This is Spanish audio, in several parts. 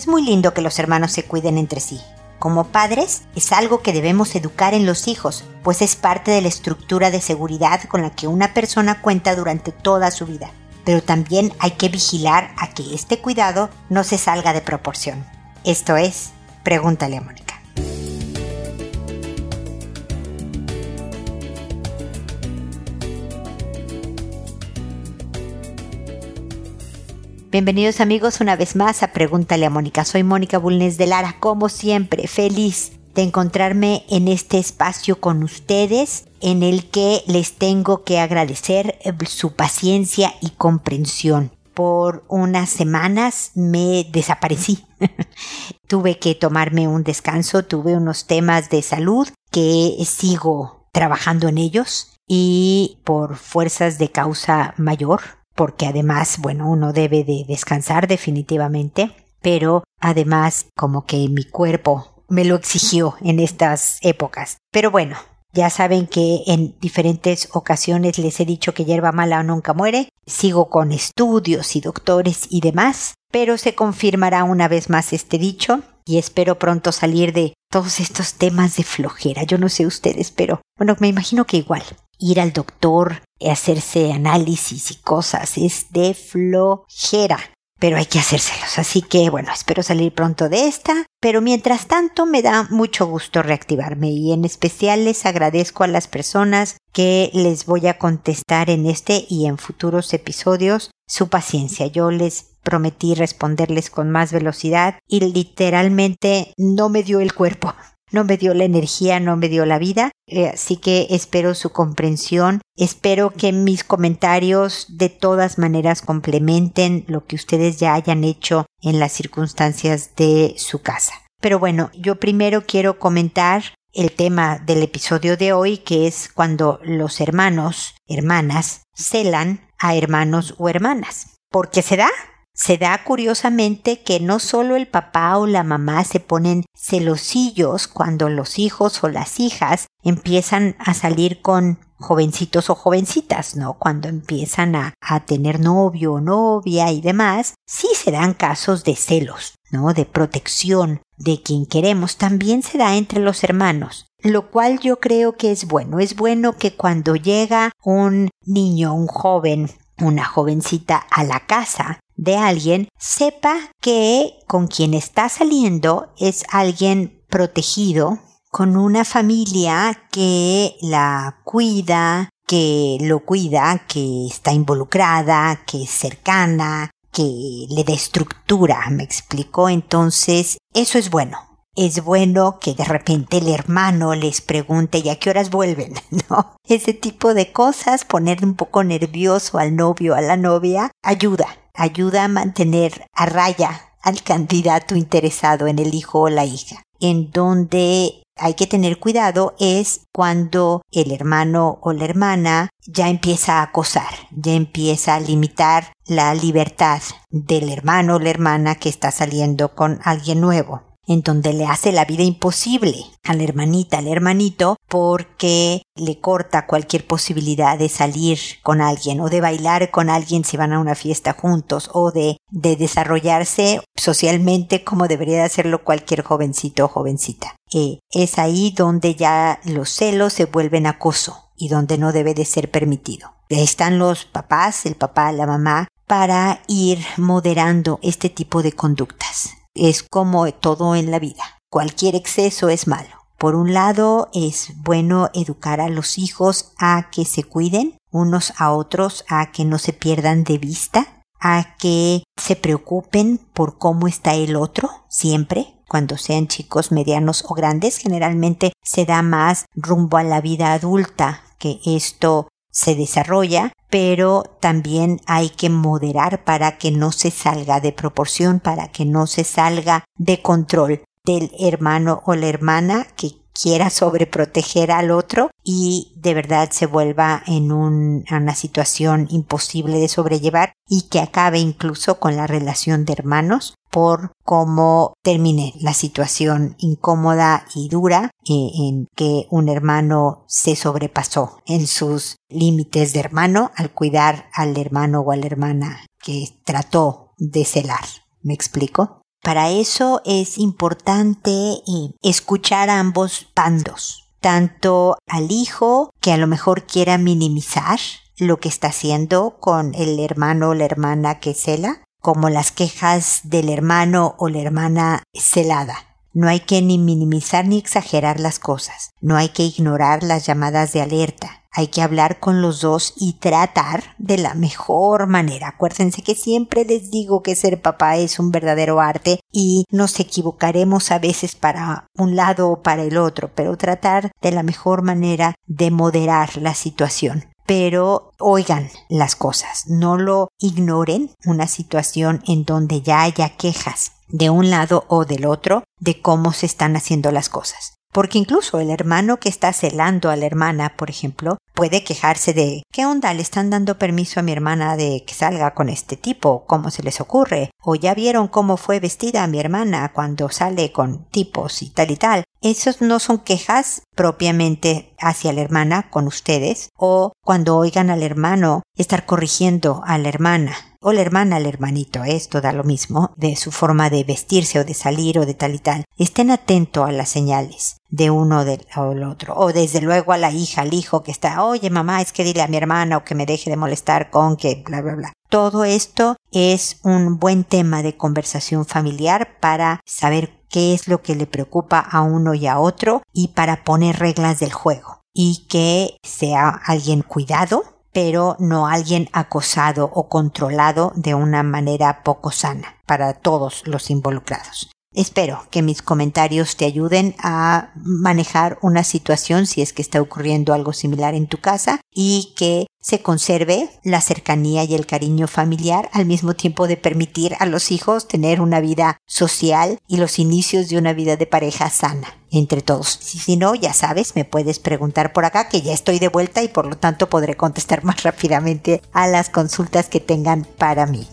Es muy lindo que los hermanos se cuiden entre sí. Como padres, es algo que debemos educar en los hijos, pues es parte de la estructura de seguridad con la que una persona cuenta durante toda su vida. Pero también hay que vigilar a que este cuidado no se salga de proporción. Esto es, pregúntale a Mónica. Bienvenidos amigos una vez más a Pregúntale a Mónica. Soy Mónica Bulnes de Lara, como siempre, feliz de encontrarme en este espacio con ustedes en el que les tengo que agradecer eh, su paciencia y comprensión. Por unas semanas me desaparecí. tuve que tomarme un descanso, tuve unos temas de salud que sigo trabajando en ellos y por fuerzas de causa mayor porque además, bueno, uno debe de descansar definitivamente, pero además como que mi cuerpo me lo exigió en estas épocas. Pero bueno, ya saben que en diferentes ocasiones les he dicho que hierba mala nunca muere. Sigo con estudios y doctores y demás, pero se confirmará una vez más este dicho y espero pronto salir de todos estos temas de flojera. Yo no sé ustedes, pero bueno, me imagino que igual ir al doctor, hacerse análisis y cosas, es de flojera. Pero hay que hacérselos, así que bueno, espero salir pronto de esta, pero mientras tanto me da mucho gusto reactivarme y en especial les agradezco a las personas que les voy a contestar en este y en futuros episodios su paciencia. Yo les prometí responderles con más velocidad y literalmente no me dio el cuerpo no me dio la energía, no me dio la vida, eh, así que espero su comprensión, espero que mis comentarios de todas maneras complementen lo que ustedes ya hayan hecho en las circunstancias de su casa. Pero bueno, yo primero quiero comentar el tema del episodio de hoy, que es cuando los hermanos, hermanas, celan a hermanos o hermanas. ¿Por qué se da? Se da curiosamente que no solo el papá o la mamá se ponen celosillos cuando los hijos o las hijas empiezan a salir con jovencitos o jovencitas, ¿no? Cuando empiezan a, a, tener novio o novia y demás, sí se dan casos de celos, ¿no? De protección de quien queremos. También se da entre los hermanos, lo cual yo creo que es bueno. Es bueno que cuando llega un niño, un joven, una jovencita a la casa, de alguien, sepa que con quien está saliendo es alguien protegido, con una familia que la cuida, que lo cuida, que está involucrada, que es cercana, que le da estructura, me explicó. Entonces, eso es bueno. Es bueno que de repente el hermano les pregunte ¿y a qué horas vuelven? Ese tipo de cosas, poner un poco nervioso al novio, a la novia, ayuda ayuda a mantener a raya al candidato interesado en el hijo o la hija. En donde hay que tener cuidado es cuando el hermano o la hermana ya empieza a acosar, ya empieza a limitar la libertad del hermano o la hermana que está saliendo con alguien nuevo en donde le hace la vida imposible a la hermanita, al hermanito, porque le corta cualquier posibilidad de salir con alguien o de bailar con alguien si van a una fiesta juntos o de, de desarrollarse socialmente como debería de hacerlo cualquier jovencito o jovencita. Eh, es ahí donde ya los celos se vuelven acoso y donde no debe de ser permitido. Están los papás, el papá, la mamá, para ir moderando este tipo de conductas es como todo en la vida. Cualquier exceso es malo. Por un lado, es bueno educar a los hijos a que se cuiden unos a otros, a que no se pierdan de vista, a que se preocupen por cómo está el otro siempre, cuando sean chicos medianos o grandes, generalmente se da más rumbo a la vida adulta que esto se desarrolla, pero también hay que moderar para que no se salga de proporción, para que no se salga de control del hermano o la hermana que quiera sobreproteger al otro y de verdad se vuelva en una situación imposible de sobrellevar y que acabe incluso con la relación de hermanos por cómo termine la situación incómoda y dura eh, en que un hermano se sobrepasó en sus límites de hermano al cuidar al hermano o a la hermana que trató de celar. ¿Me explico? Para eso es importante eh, escuchar a ambos bandos, tanto al hijo que a lo mejor quiera minimizar lo que está haciendo con el hermano o la hermana que cela, como las quejas del hermano o la hermana celada. No hay que ni minimizar ni exagerar las cosas, no hay que ignorar las llamadas de alerta, hay que hablar con los dos y tratar de la mejor manera. Acuérdense que siempre les digo que ser papá es un verdadero arte y nos equivocaremos a veces para un lado o para el otro, pero tratar de la mejor manera de moderar la situación pero oigan las cosas, no lo ignoren una situación en donde ya haya quejas de un lado o del otro de cómo se están haciendo las cosas. Porque incluso el hermano que está celando a la hermana, por ejemplo, puede quejarse de ¿qué onda? ¿Le están dando permiso a mi hermana de que salga con este tipo? ¿Cómo se les ocurre? ¿O ya vieron cómo fue vestida mi hermana cuando sale con tipos y tal y tal? Esos no son quejas propiamente hacia la hermana con ustedes o cuando oigan al hermano estar corrigiendo a la hermana o la hermana al hermanito, esto da lo mismo, de su forma de vestirse o de salir o de tal y tal. Estén atentos a las señales de uno o del otro. O desde luego a la hija, al hijo que está, oye mamá, es que dile a mi hermana o que me deje de molestar con que bla bla bla. Todo esto es un buen tema de conversación familiar para saber qué es lo que le preocupa a uno y a otro y para poner reglas del juego y que sea alguien cuidado pero no alguien acosado o controlado de una manera poco sana para todos los involucrados. Espero que mis comentarios te ayuden a manejar una situación si es que está ocurriendo algo similar en tu casa y que se conserve la cercanía y el cariño familiar al mismo tiempo de permitir a los hijos tener una vida social y los inicios de una vida de pareja sana entre todos. Si, no, ya sabes, me puedes preguntar por acá que ya estoy de vuelta y por lo tanto podré contestar más rápidamente a las consultas que tengan para mí.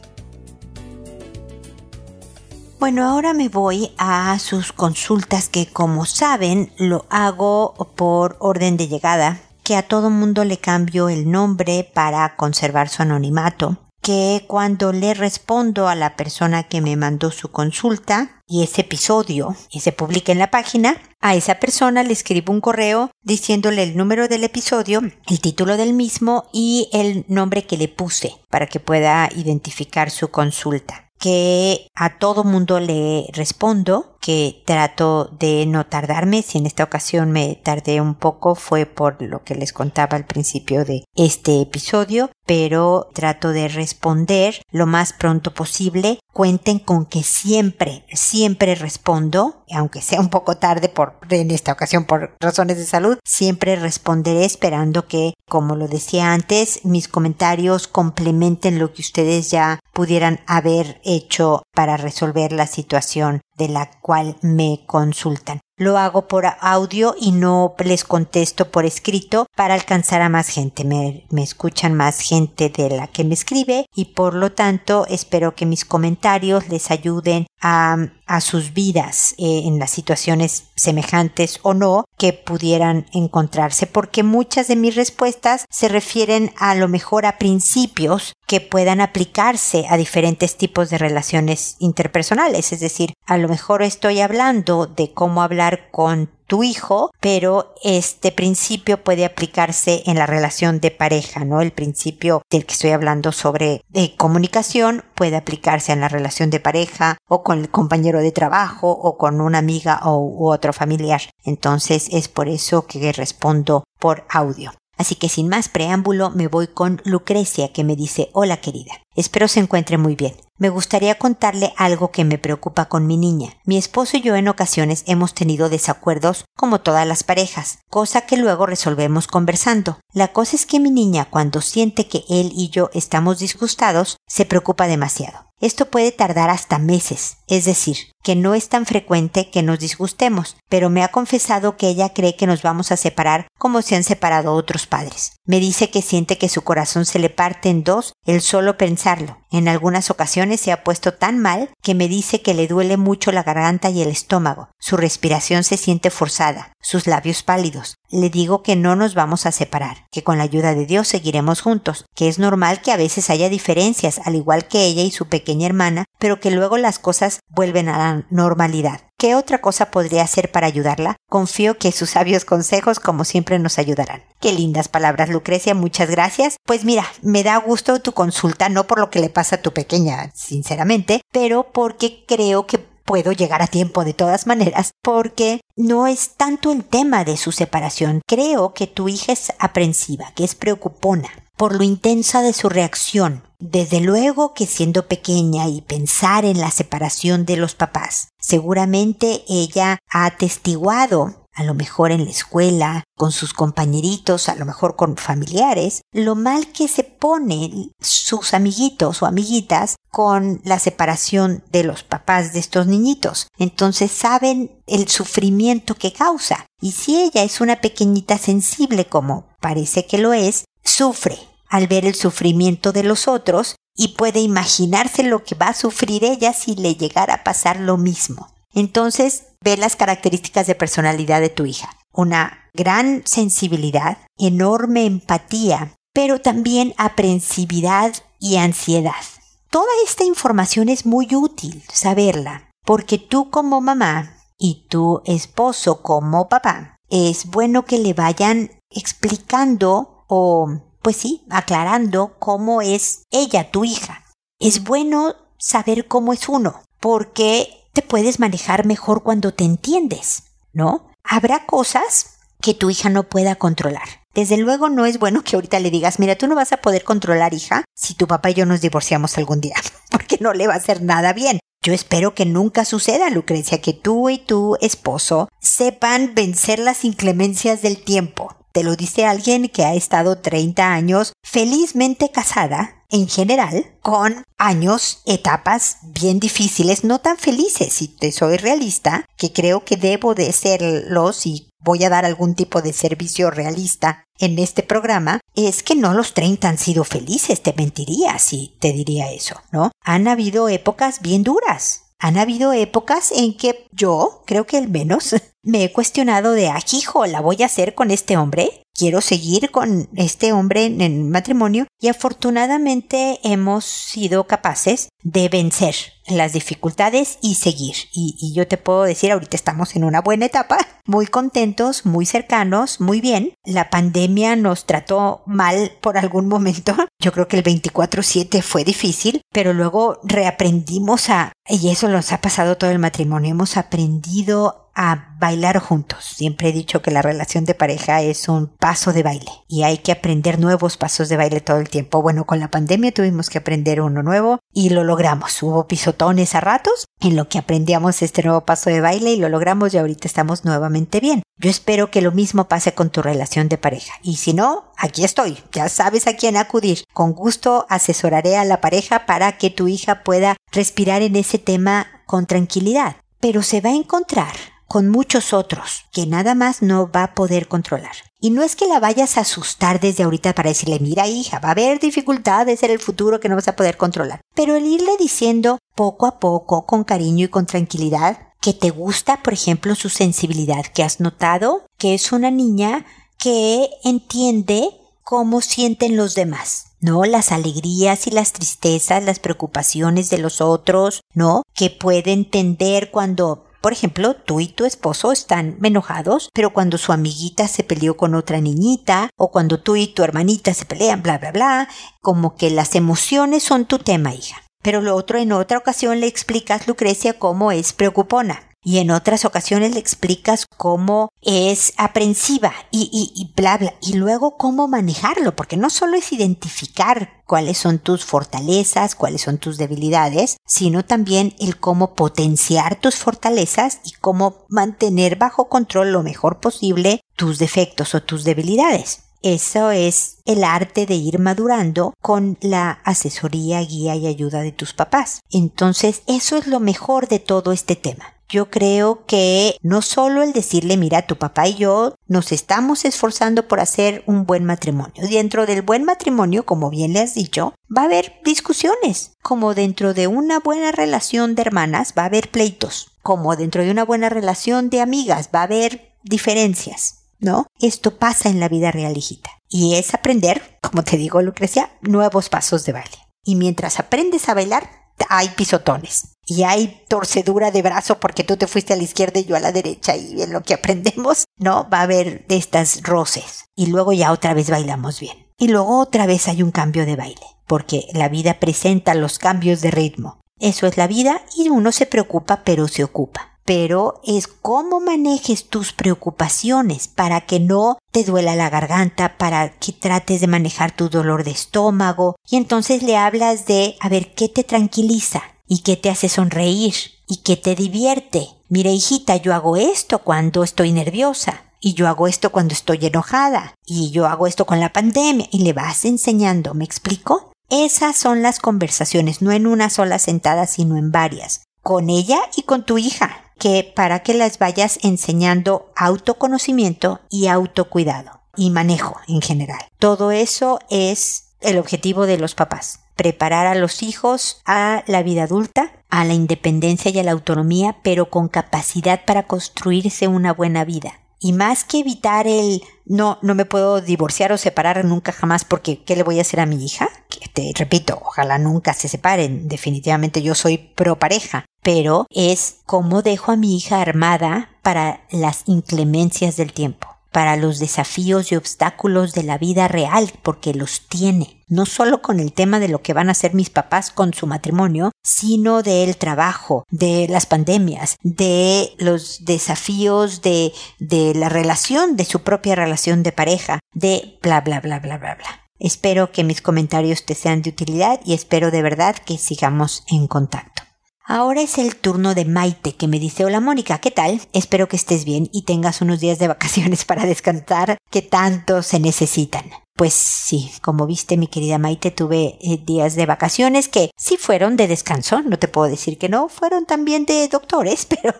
Bueno, ahora me voy a sus consultas que como saben lo hago por orden de llegada, que a todo mundo le cambio el nombre para conservar su anonimato, que cuando le respondo a la persona que me mandó su consulta y ese episodio y se publica en la página, a esa persona le escribo un correo diciéndole el número del episodio, el título del mismo y el nombre que le puse para que pueda identificar su consulta que a todo mundo le respondo que trato de no tardarme. Si en esta ocasión me tardé un poco fue por lo que les contaba al principio de este episodio, pero trato de responder lo más pronto posible. Cuenten con que siempre, siempre respondo, aunque sea un poco tarde por, en esta ocasión por razones de salud, siempre responderé esperando que, como lo decía antes, mis comentarios complementen lo que ustedes ya pudieran haber hecho para resolver la situación de la cual me consultan. Lo hago por audio y no les contesto por escrito para alcanzar a más gente. Me, escuchan más gente de la que me escribe y por lo tanto espero que mis comentarios les ayuden a, sus vidas eh, en las situaciones semejantes o no que pudieran encontrarse porque muchas de mis respuestas se refieren a lo mejor a principios que puedan aplicarse a diferentes tipos de relaciones interpersonales es decir a lo mejor estoy hablando de cómo hablar con tu hijo, pero este principio puede aplicarse en la relación de pareja, ¿no? El principio del que estoy hablando sobre de comunicación puede aplicarse en la relación de pareja o con el compañero de trabajo o con una amiga o u otro familiar. Entonces es por eso que respondo por audio. Así que sin más preámbulo me voy con Lucrecia que me dice Hola querida. Espero se encuentre muy bien. Me gustaría contarle algo que me preocupa con mi niña. Mi esposo y yo en ocasiones hemos tenido desacuerdos como todas las parejas, cosa que luego resolvemos conversando. La cosa es que mi niña cuando siente que él y yo estamos disgustados, se preocupa demasiado. Esto puede tardar hasta meses, es decir, que no es tan frecuente que nos disgustemos, pero me ha confesado que ella cree que nos vamos a separar como se han separado otros padres. Me dice que siente que su corazón se le parte en dos el solo pensarlo. En algunas ocasiones se ha puesto tan mal que me dice que le duele mucho la garganta y el estómago. Su respiración se siente forzada. sus labios pálidos. Le digo que no nos vamos a separar, que con la ayuda de Dios seguiremos juntos, que es normal que a veces haya diferencias, al igual que ella y su pequeña hermana, pero que luego las cosas vuelven a la normalidad. ¿Qué otra cosa podría hacer para ayudarla? Confío que sus sabios consejos como siempre nos ayudarán. Qué lindas palabras, Lucrecia, muchas gracias. Pues mira, me da gusto tu consulta, no por lo que le pasa tu pequeña, sinceramente, pero porque creo que puedo llegar a tiempo de todas maneras, porque no es tanto el tema de su separación. Creo que tu hija es aprensiva, que es preocupona por lo intensa de su reacción. Desde luego que siendo pequeña y pensar en la separación de los papás, seguramente ella ha atestiguado a lo mejor en la escuela, con sus compañeritos, a lo mejor con familiares, lo mal que se ponen sus amiguitos o amiguitas con la separación de los papás de estos niñitos. Entonces saben el sufrimiento que causa. Y si ella es una pequeñita sensible como parece que lo es, sufre al ver el sufrimiento de los otros y puede imaginarse lo que va a sufrir ella si le llegara a pasar lo mismo. Entonces, ve las características de personalidad de tu hija. Una gran sensibilidad, enorme empatía, pero también aprensividad y ansiedad. Toda esta información es muy útil saberla, porque tú como mamá y tu esposo como papá, es bueno que le vayan explicando o, pues sí, aclarando cómo es ella, tu hija. Es bueno saber cómo es uno, porque te puedes manejar mejor cuando te entiendes, ¿no? Habrá cosas que tu hija no pueda controlar. Desde luego no es bueno que ahorita le digas, mira, tú no vas a poder controlar, hija, si tu papá y yo nos divorciamos algún día, porque no le va a hacer nada bien. Yo espero que nunca suceda, Lucrecia, que tú y tu esposo sepan vencer las inclemencias del tiempo. Te lo dice alguien que ha estado 30 años felizmente casada en general, con años, etapas bien difíciles, no tan felices, si te soy realista, que creo que debo de serlos y voy a dar algún tipo de servicio realista en este programa, es que no los 30 han sido felices, te mentiría si te diría eso, ¿no? Han habido épocas bien duras, han habido épocas en que yo, creo que el menos, me he cuestionado de, ah, hijo, ¿la voy a hacer con este hombre? quiero seguir con este hombre en matrimonio y afortunadamente hemos sido capaces de vencer las dificultades y seguir. Y, yo te puedo decir, ahorita estamos en una buena etapa, muy contentos, muy cercanos, muy bien. La pandemia nos trató mal por algún momento. Yo creo que el 24/7 fue difícil, pero luego reaprendimos a, y eso nos ha pasado todo el matrimonio, hemos aprendido a bailar juntos. Siempre he dicho que la relación de pareja es un paso de baile y hay que aprender nuevos pasos de baile todo el tiempo. Bueno, con la pandemia tuvimos que aprender uno nuevo y lo logramos. Hubo pisotones a ratos en lo que aprendíamos este nuevo paso de baile y lo logramos y ahorita estamos nuevamente bien. Yo espero que lo mismo pase con tu relación de pareja. Y si no, aquí estoy. Ya sabes a quién acudir. Con gusto asesoraré a la pareja para que tu hija pueda respirar en ese tema con tranquilidad. Pero se va a encontrar con muchos otros que nada más no va a poder controlar. Y no es que la vayas a asustar desde ahorita para decirle, mira hija, va a haber dificultades en el futuro que no vas a poder controlar. Pero el irle diciendo poco a poco, con cariño y con tranquilidad, que te gusta, por ejemplo, su sensibilidad, que has notado que es una niña que entiende cómo sienten los demás. ¿no? Las alegrías y las tristezas, las preocupaciones de los otros, ¿no? Que puede entender cuando por ejemplo, tú y tu esposo están enojados, pero cuando su amiguita se peleó con otra niñita, o cuando tú y tu hermanita se pelean, bla, bla, bla, como que las emociones son tu tema, hija. Pero lo otro en otra ocasión le explicas, Lucrecia, cómo es preocupona y en otras ocasiones le explicas cómo es aprensiva y, y, bla bla y luego cómo manejarlo porque no solo es identificar cuáles son tus fortalezas, cuáles son tus debilidades, sino también el cómo potenciar tus fortalezas y cómo mantener bajo control lo mejor posible tus defectos o tus debilidades. Eso es el arte de ir madurando con la asesoría, guía y ayuda de tus papás. Entonces, eso es lo mejor de todo este tema yo creo que no solo el decirle, mira, tu papá y yo nos estamos esforzando por hacer un buen matrimonio. Dentro del buen matrimonio, como bien le has dicho, va a haber discusiones. Como dentro de una buena relación de hermanas va a haber pleitos. Como dentro de una buena relación de amigas va a haber diferencias, ¿no? Esto pasa en la vida real, hijita. Y es aprender, como te digo, Lucrecia, nuevos pasos de baile. Y mientras aprendes a bailar, hay pisotones y hay torcedura de brazo porque tú te fuiste a la izquierda y yo a la derecha y en lo que aprendemos, no, va a haber de estas roces. Y luego ya otra vez bailamos bien. Y luego otra vez hay un cambio de baile, porque la vida presenta los cambios de ritmo. Eso es la vida y uno se preocupa pero se ocupa. Pero es cómo manejes tus preocupaciones para que no te duela la garganta, para que trates de manejar tu dolor de estómago. Y entonces le hablas de a ver qué te tranquiliza y qué te hace sonreír y qué te divierte. Mira hijita, yo hago esto cuando estoy nerviosa y yo hago esto cuando estoy enojada y yo hago esto con la pandemia y le vas enseñando, ¿me explico? Esas son las conversaciones, no en una sola sentada, sino en varias, con ella y con tu hija que para que las vayas enseñando autoconocimiento y autocuidado y manejo en general. Todo eso es el objetivo de los papás. Preparar a los hijos a la vida adulta, a la independencia y a la autonomía, pero con capacidad para construirse una buena vida. Y más que evitar el no, no me puedo divorciar o separar nunca jamás porque ¿qué le voy a hacer a mi hija? Que te repito, ojalá nunca se separen. Definitivamente yo soy pro pareja pero es cómo dejo a mi hija armada para las inclemencias del tiempo, para los desafíos y obstáculos de la vida real, porque los tiene, no solo con el tema de lo que van a hacer mis papás con su matrimonio, sino del trabajo, de las pandemias, de los desafíos de, de la relación, de su propia relación de pareja, de bla bla bla bla bla bla. Espero que mis comentarios te sean de utilidad y espero de verdad que sigamos en contacto. Ahora es el turno de Maite, que me dice, hola Mónica, ¿qué tal? Espero que estés bien y tengas unos días de vacaciones para descansar que tanto se necesitan. Pues sí, como viste mi querida Maite, tuve eh, días de vacaciones que sí fueron de descanso, no te puedo decir que no, fueron también de doctores, pero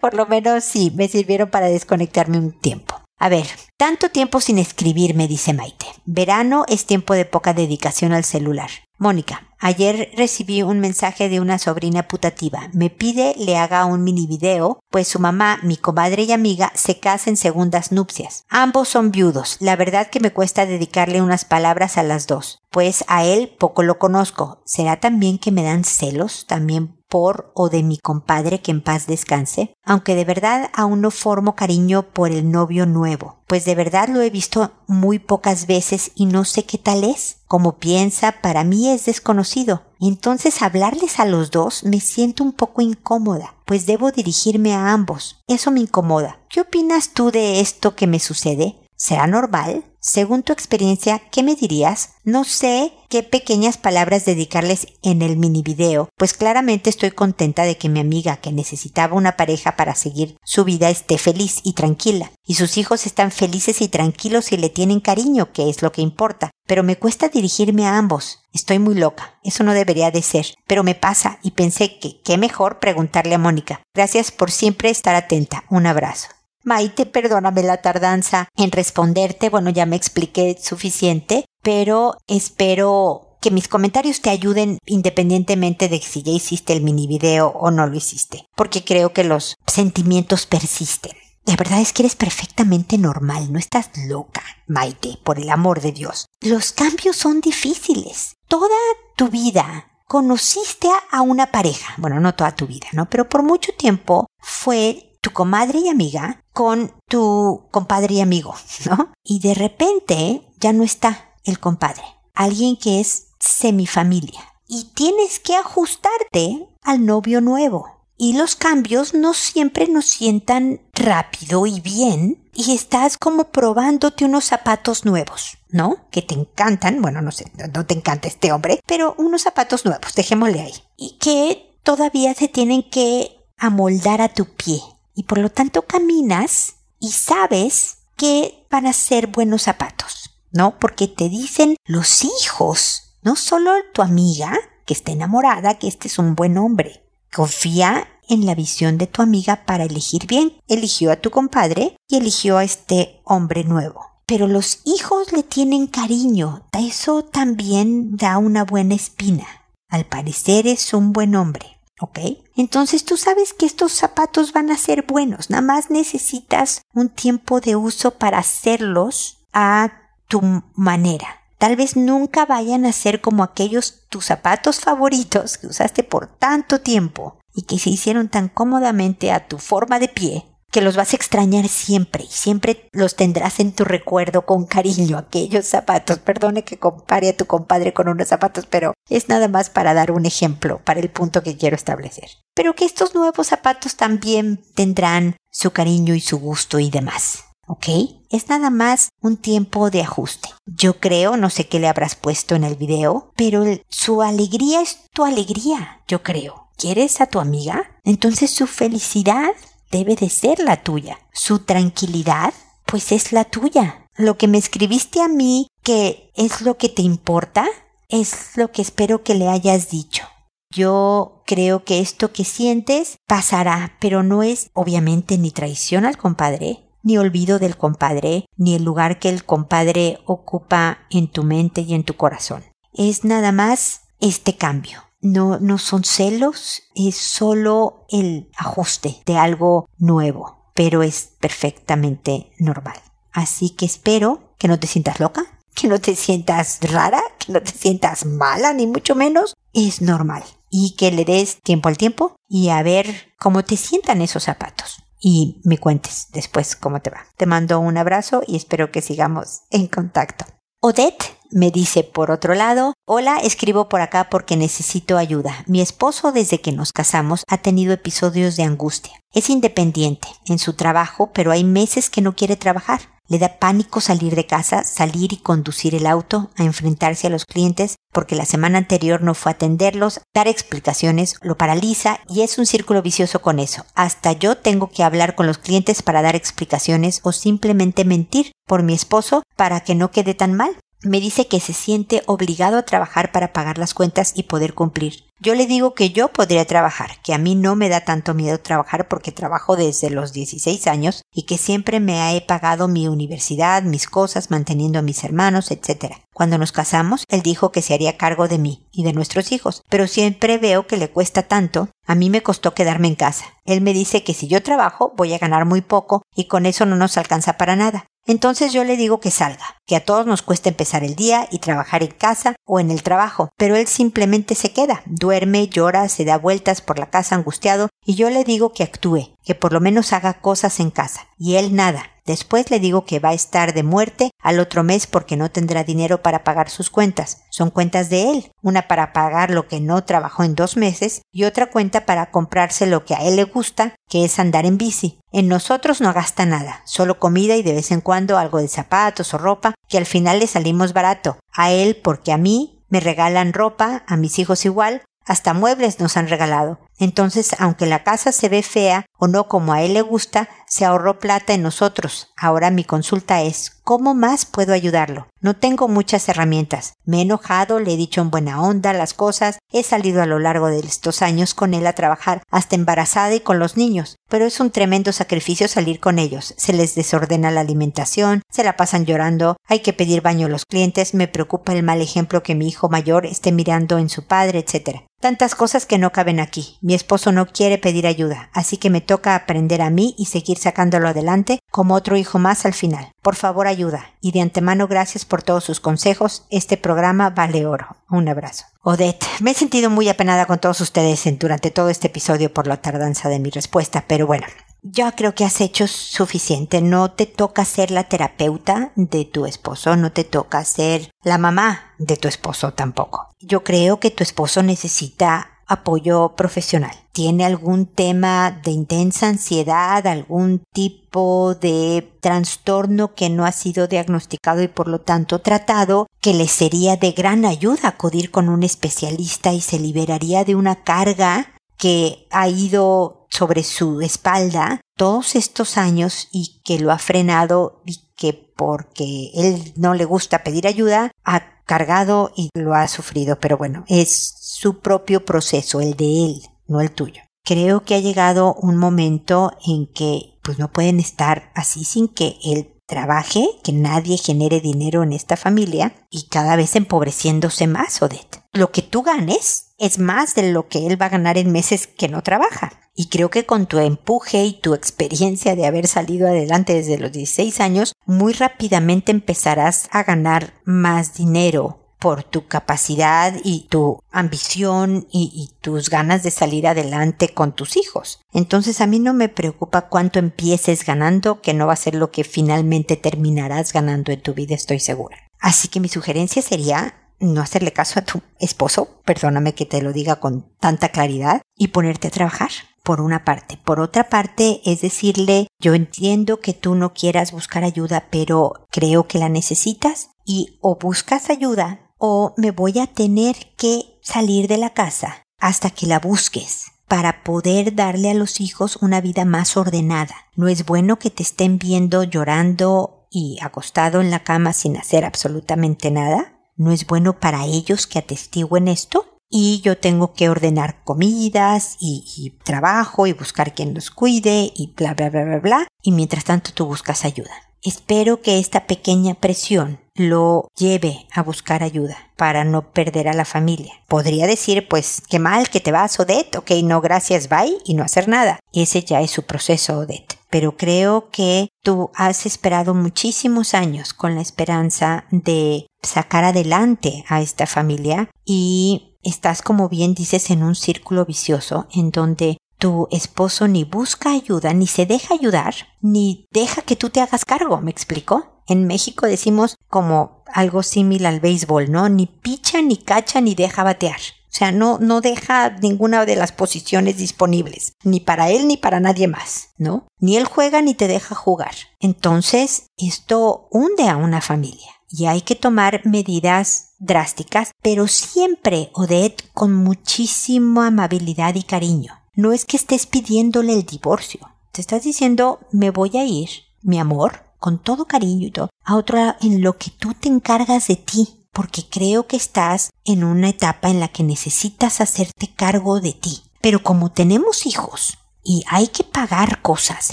por lo menos sí, me sirvieron para desconectarme un tiempo. A ver, tanto tiempo sin escribir, me dice Maite. Verano es tiempo de poca dedicación al celular. Mónica, ayer recibí un mensaje de una sobrina putativa. Me pide le haga un mini video, pues su mamá, mi comadre y amiga, se casan en segundas nupcias. Ambos son viudos. La verdad que me cuesta dedicarle unas palabras a las dos, pues a él poco lo conozco. ¿Será también que me dan celos? También por o de mi compadre que en paz descanse, aunque de verdad aún no formo cariño por el novio nuevo, pues de verdad lo he visto muy pocas veces y no sé qué tal es. Como piensa, para mí es desconocido. Entonces hablarles a los dos me siento un poco incómoda, pues debo dirigirme a ambos. Eso me incomoda. ¿Qué opinas tú de esto que me sucede? ¿Será normal? Según tu experiencia, ¿qué me dirías? No sé qué pequeñas palabras dedicarles en el mini video, pues claramente estoy contenta de que mi amiga, que necesitaba una pareja para seguir su vida, esté feliz y tranquila, y sus hijos están felices y tranquilos y le tienen cariño, que es lo que importa. Pero me cuesta dirigirme a ambos. Estoy muy loca. Eso no debería de ser. Pero me pasa y pensé que qué mejor preguntarle a Mónica. Gracias por siempre estar atenta. Un abrazo. Maite, perdóname la tardanza en responderte. Bueno, ya me expliqué suficiente, pero espero que mis comentarios te ayuden independientemente de si ya hiciste el mini video o no lo hiciste, porque creo que los sentimientos persisten. La verdad es que eres perfectamente normal, no estás loca, Maite, por el amor de Dios. Los cambios son difíciles. Toda tu vida conociste a una pareja, bueno, no toda tu vida, ¿no? Pero por mucho tiempo fue tu comadre y amiga con tu compadre y amigo, ¿no? Y de repente ya no está el compadre, alguien que es semifamilia. Y tienes que ajustarte al novio nuevo. Y los cambios no siempre nos sientan rápido y bien. Y estás como probándote unos zapatos nuevos, ¿no? Que te encantan. Bueno, no sé, no te encanta este hombre, pero unos zapatos nuevos, dejémosle ahí. Y que todavía se tienen que amoldar a tu pie y por lo tanto caminas y sabes que van a ser buenos zapatos, ¿no? Porque te dicen los hijos, no solo tu amiga que está enamorada, que este es un buen hombre. Confía en la visión de tu amiga para elegir bien. Eligió a tu compadre y eligió a este hombre nuevo. Pero los hijos le tienen cariño. Eso también da una buena espina. Al parecer es un buen hombre. ¿Ok? Entonces tú sabes que estos zapatos van a ser buenos, nada más necesitas un tiempo de uso para hacerlos a tu manera. Tal vez nunca vayan a ser como aquellos tus zapatos favoritos que usaste por tanto tiempo y que se hicieron tan cómodamente a tu forma de pie que los vas a extrañar siempre y siempre los tendrás en tu recuerdo con cariño aquellos zapatos. Perdone que compare a tu compadre con unos zapatos, pero es nada más para dar un ejemplo para el punto que quiero establecer. Pero que estos nuevos zapatos también tendrán su cariño y su gusto y demás. ¿Ok? Es nada más un tiempo de ajuste. Yo creo, no sé qué le habrás puesto en el video, pero su alegría es tu alegría, yo creo. ¿Quieres a tu amiga? Entonces su felicidad debe de ser la tuya. Su tranquilidad, pues es la tuya. Lo que me escribiste a mí, que es lo que te importa, es lo que espero que le hayas dicho. Yo creo que esto que sientes pasará, pero no es obviamente ni traición al compadre, ni olvido del compadre, ni el lugar que el compadre ocupa en tu mente y en tu corazón. Es nada más este cambio no, no son celos, es solo el ajuste de algo nuevo, pero es perfectamente normal. Así que espero que no te sientas loca, que no te sientas rara, que no te sientas mala, ni mucho menos. Es normal. Y que le des tiempo al tiempo y a ver cómo te sientan esos zapatos. Y me cuentes después cómo te va. Te mando un abrazo y espero que sigamos en contacto. Odette me dice por otro lado, hola, escribo por acá porque necesito ayuda. Mi esposo desde que nos casamos ha tenido episodios de angustia. Es independiente en su trabajo, pero hay meses que no quiere trabajar. Le da pánico salir de casa, salir y conducir el auto, a enfrentarse a los clientes, porque la semana anterior no fue a atenderlos, dar explicaciones, lo paraliza y es un círculo vicioso con eso. Hasta yo tengo que hablar con los clientes para dar explicaciones o simplemente mentir por mi esposo para que no quede tan mal me dice que se siente obligado a trabajar para pagar las cuentas y poder cumplir. Yo le digo que yo podría trabajar, que a mí no me da tanto miedo trabajar porque trabajo desde los 16 años y que siempre me he pagado mi universidad, mis cosas, manteniendo a mis hermanos, etc. Cuando nos casamos, él dijo que se haría cargo de mí y de nuestros hijos, pero siempre veo que le cuesta tanto. A mí me costó quedarme en casa. Él me dice que si yo trabajo voy a ganar muy poco y con eso no nos alcanza para nada. Entonces yo le digo que salga, que a todos nos cuesta empezar el día y trabajar en casa o en el trabajo, pero él simplemente se queda, duerme, llora, se da vueltas por la casa angustiado y yo le digo que actúe, que por lo menos haga cosas en casa, y él nada, Después le digo que va a estar de muerte al otro mes porque no tendrá dinero para pagar sus cuentas. Son cuentas de él, una para pagar lo que no trabajó en dos meses y otra cuenta para comprarse lo que a él le gusta, que es andar en bici. En nosotros no gasta nada, solo comida y de vez en cuando algo de zapatos o ropa, que al final le salimos barato. A él porque a mí me regalan ropa, a mis hijos igual, hasta muebles nos han regalado. Entonces, aunque la casa se ve fea o no como a él le gusta, se ahorró plata en nosotros. Ahora mi consulta es ¿cómo más puedo ayudarlo? No tengo muchas herramientas. Me he enojado, le he dicho en buena onda las cosas, he salido a lo largo de estos años con él a trabajar, hasta embarazada y con los niños. Pero es un tremendo sacrificio salir con ellos. Se les desordena la alimentación, se la pasan llorando, hay que pedir baño a los clientes, me preocupa el mal ejemplo que mi hijo mayor esté mirando en su padre, etc. Tantas cosas que no caben aquí. Mi esposo no quiere pedir ayuda, así que me toca aprender a mí y seguir sacándolo adelante como otro hijo más al final. Por favor, ayuda. Y de antemano gracias por todos sus consejos. Este programa vale oro. Un abrazo. Odette, me he sentido muy apenada con todos ustedes durante todo este episodio por la tardanza de mi respuesta, pero bueno, yo creo que has hecho suficiente. No te toca ser la terapeuta de tu esposo, no te toca ser la mamá de tu esposo tampoco. Yo creo que tu esposo necesita apoyo profesional. ¿Tiene algún tema de intensa ansiedad, algún tipo de trastorno que no ha sido diagnosticado y por lo tanto tratado, que le sería de gran ayuda acudir con un especialista y se liberaría de una carga que ha ido sobre su espalda todos estos años y que lo ha frenado y que porque él no le gusta pedir ayuda ha cargado y lo ha sufrido. Pero bueno, es su propio proceso, el de él, no el tuyo. Creo que ha llegado un momento en que pues no pueden estar así sin que él trabaje, que nadie genere dinero en esta familia y cada vez empobreciéndose más, Odette. Lo que tú ganes es más de lo que él va a ganar en meses que no trabaja. Y creo que con tu empuje y tu experiencia de haber salido adelante desde los 16 años, muy rápidamente empezarás a ganar más dinero por tu capacidad y tu ambición y, y, tus ganas de salir adelante con tus hijos. Entonces a mí no me preocupa cuánto empieces ganando, que no va a ser lo que finalmente terminarás ganando en tu vida, estoy segura. Así que mi sugerencia sería no hacerle caso a tu esposo, perdóname que te lo diga con tanta claridad, y ponerte a trabajar, por una parte. Por otra parte, es decirle, yo entiendo que tú no quieras buscar ayuda, pero creo que la necesitas, y o buscas ayuda o me voy a tener que salir de la casa hasta que la busques para poder darle a los hijos una vida más ordenada. No es bueno que te estén viendo llorando y acostado en la cama sin hacer absolutamente nada no es bueno para ellos que atestiguen esto y yo tengo que ordenar comidas y, trabajo y buscar quien los cuide y bla bla bla bla bla y mientras tanto tú buscas ayuda. Espero que esta pequeña presión lo lleve a buscar ayuda para no perder a la familia. Podría decir, pues, qué mal que te vas, Odette, ok, no, gracias, bye, y no hacer nada. Ese ya es su proceso, Odette. Pero creo que tú has esperado muchísimos años con la esperanza de sacar adelante a esta familia y estás, como bien dices, en un círculo vicioso en donde tu esposo ni busca ayuda, ni se deja ayudar, ni deja que tú te hagas cargo, ¿me explico? En México decimos como algo similar al béisbol, ¿no? Ni picha, ni cacha, ni deja batear. O sea, no, no deja ninguna de las posiciones disponibles, ni para él ni para nadie más, ¿no? Ni él juega ni te deja jugar. Entonces, esto hunde a una familia y hay que tomar medidas drásticas, pero siempre, Odette, con muchísima amabilidad y cariño. No es que estés pidiéndole el divorcio. Te estás diciendo, me voy a ir, mi amor, con todo cariño y todo, a otro lado en lo que tú te encargas de ti, porque creo que estás en una etapa en la que necesitas hacerte cargo de ti. Pero como tenemos hijos y hay que pagar cosas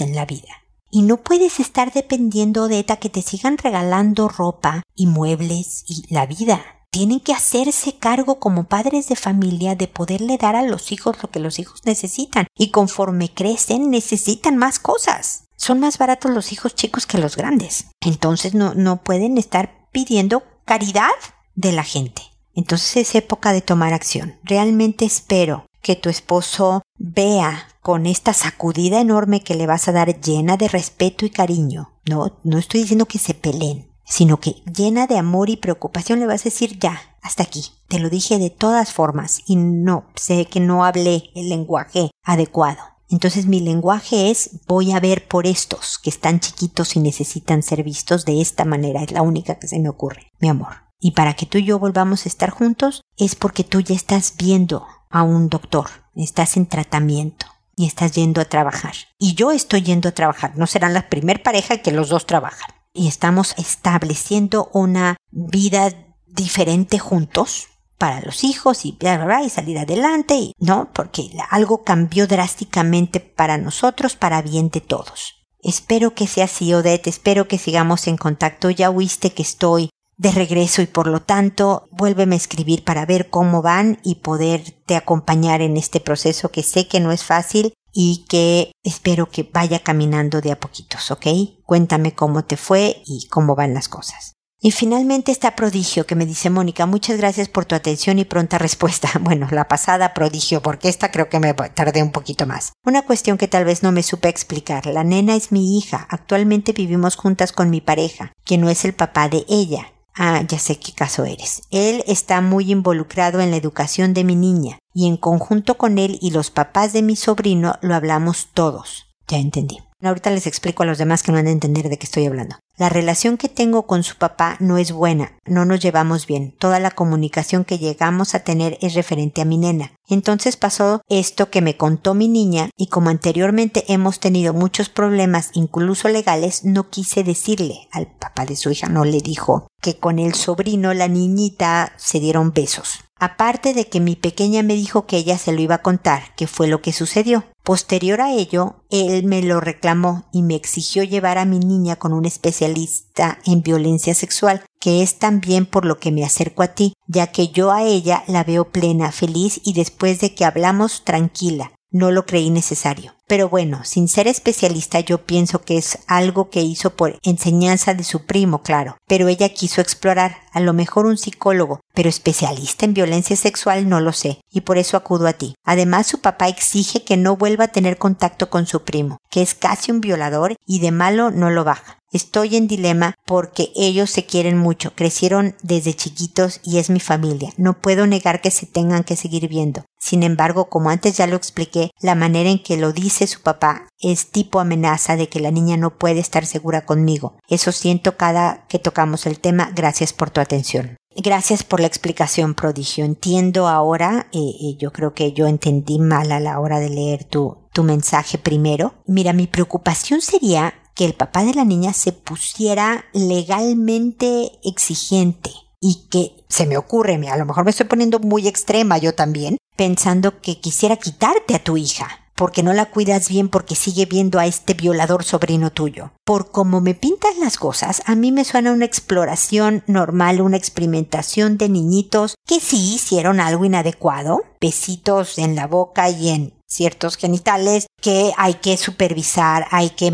en la vida, y no puedes estar dependiendo de que te sigan regalando ropa y muebles y la vida. Tienen que hacerse cargo como padres de familia de poderle dar a los hijos lo que los hijos necesitan. Y conforme crecen necesitan más cosas. Son más baratos los hijos chicos que los grandes. Entonces no, no pueden estar pidiendo caridad de la gente. Entonces es época de tomar acción. Realmente espero que tu esposo vea con esta sacudida enorme que le vas a dar llena de respeto y cariño. No, no estoy diciendo que se peleen, sino que llena de amor y preocupación le vas a decir ya, hasta aquí. Te lo dije de todas formas y no, sé que no hablé el lenguaje adecuado. Entonces mi lenguaje es voy a ver por estos que están chiquitos y necesitan ser vistos de esta manera. Es la única que se me ocurre, mi amor. Y para que tú y yo volvamos a estar juntos es porque tú ya estás viendo a un doctor, estás en tratamiento y estás yendo a trabajar. Y yo estoy yendo a trabajar. No serán la primer pareja que los dos trabajan. Y estamos estableciendo una vida diferente juntos para los hijos y y salir adelante y no porque algo cambió drásticamente para nosotros para bien de todos. Espero que sea así, Odette, espero que sigamos en contacto. Ya oíste que estoy de regreso y por lo tanto vuélveme a escribir para ver cómo van y poderte acompañar en este proceso que sé que no es fácil y que espero que vaya caminando de a poquitos, ¿ok? Cuéntame cómo te fue y cómo van las cosas. Y finalmente está prodigio que me dice Mónica, muchas gracias por tu atención y pronta respuesta. Bueno, la pasada prodigio, porque esta creo que me tardé un poquito más. Una cuestión que tal vez no me supe explicar. La nena es mi hija. Actualmente vivimos juntas con mi pareja, que no es el papá de ella. Ah, ya sé qué caso eres. Él está muy involucrado en la educación de mi niña, y en conjunto con él y los papás de mi sobrino lo hablamos todos. Ya entendí. Ahorita les explico a los demás que no han de entender de qué estoy hablando. La relación que tengo con su papá no es buena, no nos llevamos bien. Toda la comunicación que llegamos a tener es referente a mi nena. Entonces pasó esto que me contó mi niña y como anteriormente hemos tenido muchos problemas, incluso legales, no quise decirle al papá de su hija, no le dijo que con el sobrino, la niñita, se dieron besos. Aparte de que mi pequeña me dijo que ella se lo iba a contar, que fue lo que sucedió. Posterior a ello, él me lo reclamó y me exigió llevar a mi niña con un especialista en violencia sexual, que es también por lo que me acerco a ti, ya que yo a ella la veo plena, feliz y después de que hablamos tranquila. No lo creí necesario. Pero bueno, sin ser especialista yo pienso que es algo que hizo por enseñanza de su primo, claro. Pero ella quiso explorar, a lo mejor un psicólogo, pero especialista en violencia sexual no lo sé, y por eso acudo a ti. Además su papá exige que no vuelva a tener contacto con su primo, que es casi un violador y de malo no lo baja. Estoy en dilema porque ellos se quieren mucho, crecieron desde chiquitos y es mi familia. No puedo negar que se tengan que seguir viendo. Sin embargo, como antes ya lo expliqué, la manera en que lo dice su papá es tipo amenaza de que la niña no puede estar segura conmigo. Eso siento cada que tocamos el tema. Gracias por tu atención. Gracias por la explicación, prodigio. Entiendo ahora, eh, eh, yo creo que yo entendí mal a la hora de leer tu, tu mensaje primero. Mira, mi preocupación sería que el papá de la niña se pusiera legalmente exigente y que se me ocurre, a lo mejor me estoy poniendo muy extrema yo también, pensando que quisiera quitarte a tu hija porque no la cuidas bien porque sigue viendo a este violador sobrino tuyo. Por como me pintas las cosas, a mí me suena una exploración normal, una experimentación de niñitos que sí hicieron algo inadecuado, besitos en la boca y en ciertos genitales que hay que supervisar, hay que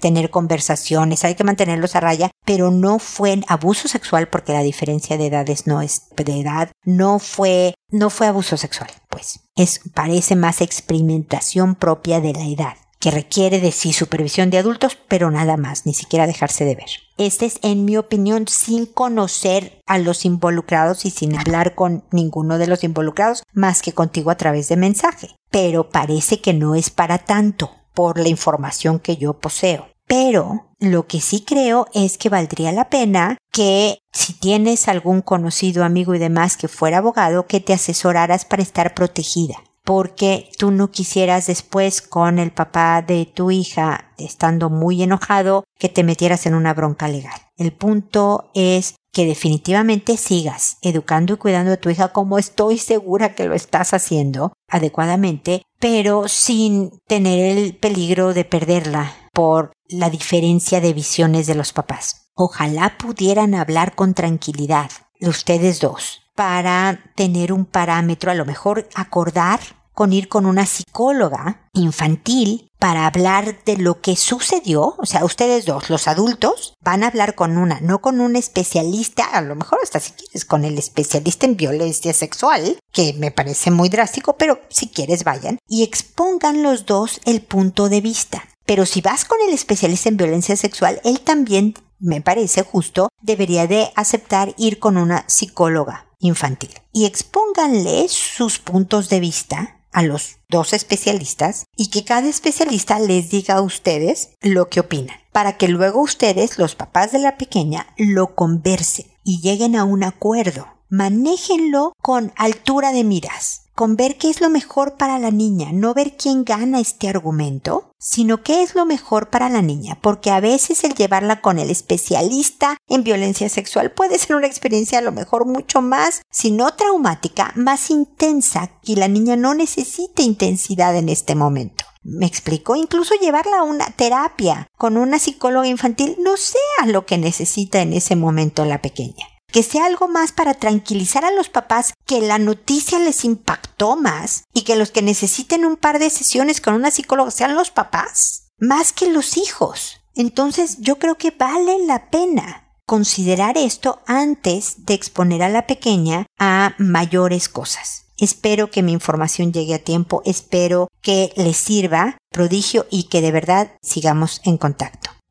tener conversaciones, hay que mantenerlos a raya, pero no fue abuso sexual porque la diferencia de edades no es de edad, no fue no fue abuso sexual, pues. Es parece más experimentación propia de la edad que requiere de sí supervisión de adultos, pero nada más, ni siquiera dejarse de ver. Este es, en mi opinión, sin conocer a los involucrados y sin hablar con ninguno de los involucrados, más que contigo a través de mensaje. Pero parece que no es para tanto, por la información que yo poseo. Pero lo que sí creo es que valdría la pena que si tienes algún conocido, amigo y demás que fuera abogado, que te asesoraras para estar protegida porque tú no quisieras después con el papá de tu hija, estando muy enojado, que te metieras en una bronca legal. El punto es que definitivamente sigas educando y cuidando a tu hija como estoy segura que lo estás haciendo adecuadamente, pero sin tener el peligro de perderla por la diferencia de visiones de los papás. Ojalá pudieran hablar con tranquilidad, ustedes dos, para tener un parámetro, a lo mejor acordar con ir con una psicóloga infantil para hablar de lo que sucedió, o sea, ustedes dos, los adultos, van a hablar con una, no con un especialista, a lo mejor hasta si quieres con el especialista en violencia sexual, que me parece muy drástico, pero si quieres vayan, y expongan los dos el punto de vista. Pero si vas con el especialista en violencia sexual, él también, me parece justo, debería de aceptar ir con una psicóloga infantil. Y expónganle sus puntos de vista a los dos especialistas y que cada especialista les diga a ustedes lo que opinan, para que luego ustedes, los papás de la pequeña, lo conversen y lleguen a un acuerdo. Manéjenlo con altura de miras con ver qué es lo mejor para la niña, no ver quién gana este argumento, sino qué es lo mejor para la niña, porque a veces el llevarla con el especialista en violencia sexual puede ser una experiencia a lo mejor mucho más, si no traumática, más intensa, y la niña no necesita intensidad en este momento. Me explico, incluso llevarla a una terapia con una psicóloga infantil no sea lo que necesita en ese momento la pequeña que sea algo más para tranquilizar a los papás que la noticia les impactó más y que los que necesiten un par de sesiones con una psicóloga sean los papás, más que los hijos. Entonces yo creo que vale la pena considerar esto antes de exponer a la pequeña a mayores cosas. Espero que mi información llegue a tiempo, espero que les sirva prodigio y que de verdad sigamos en contacto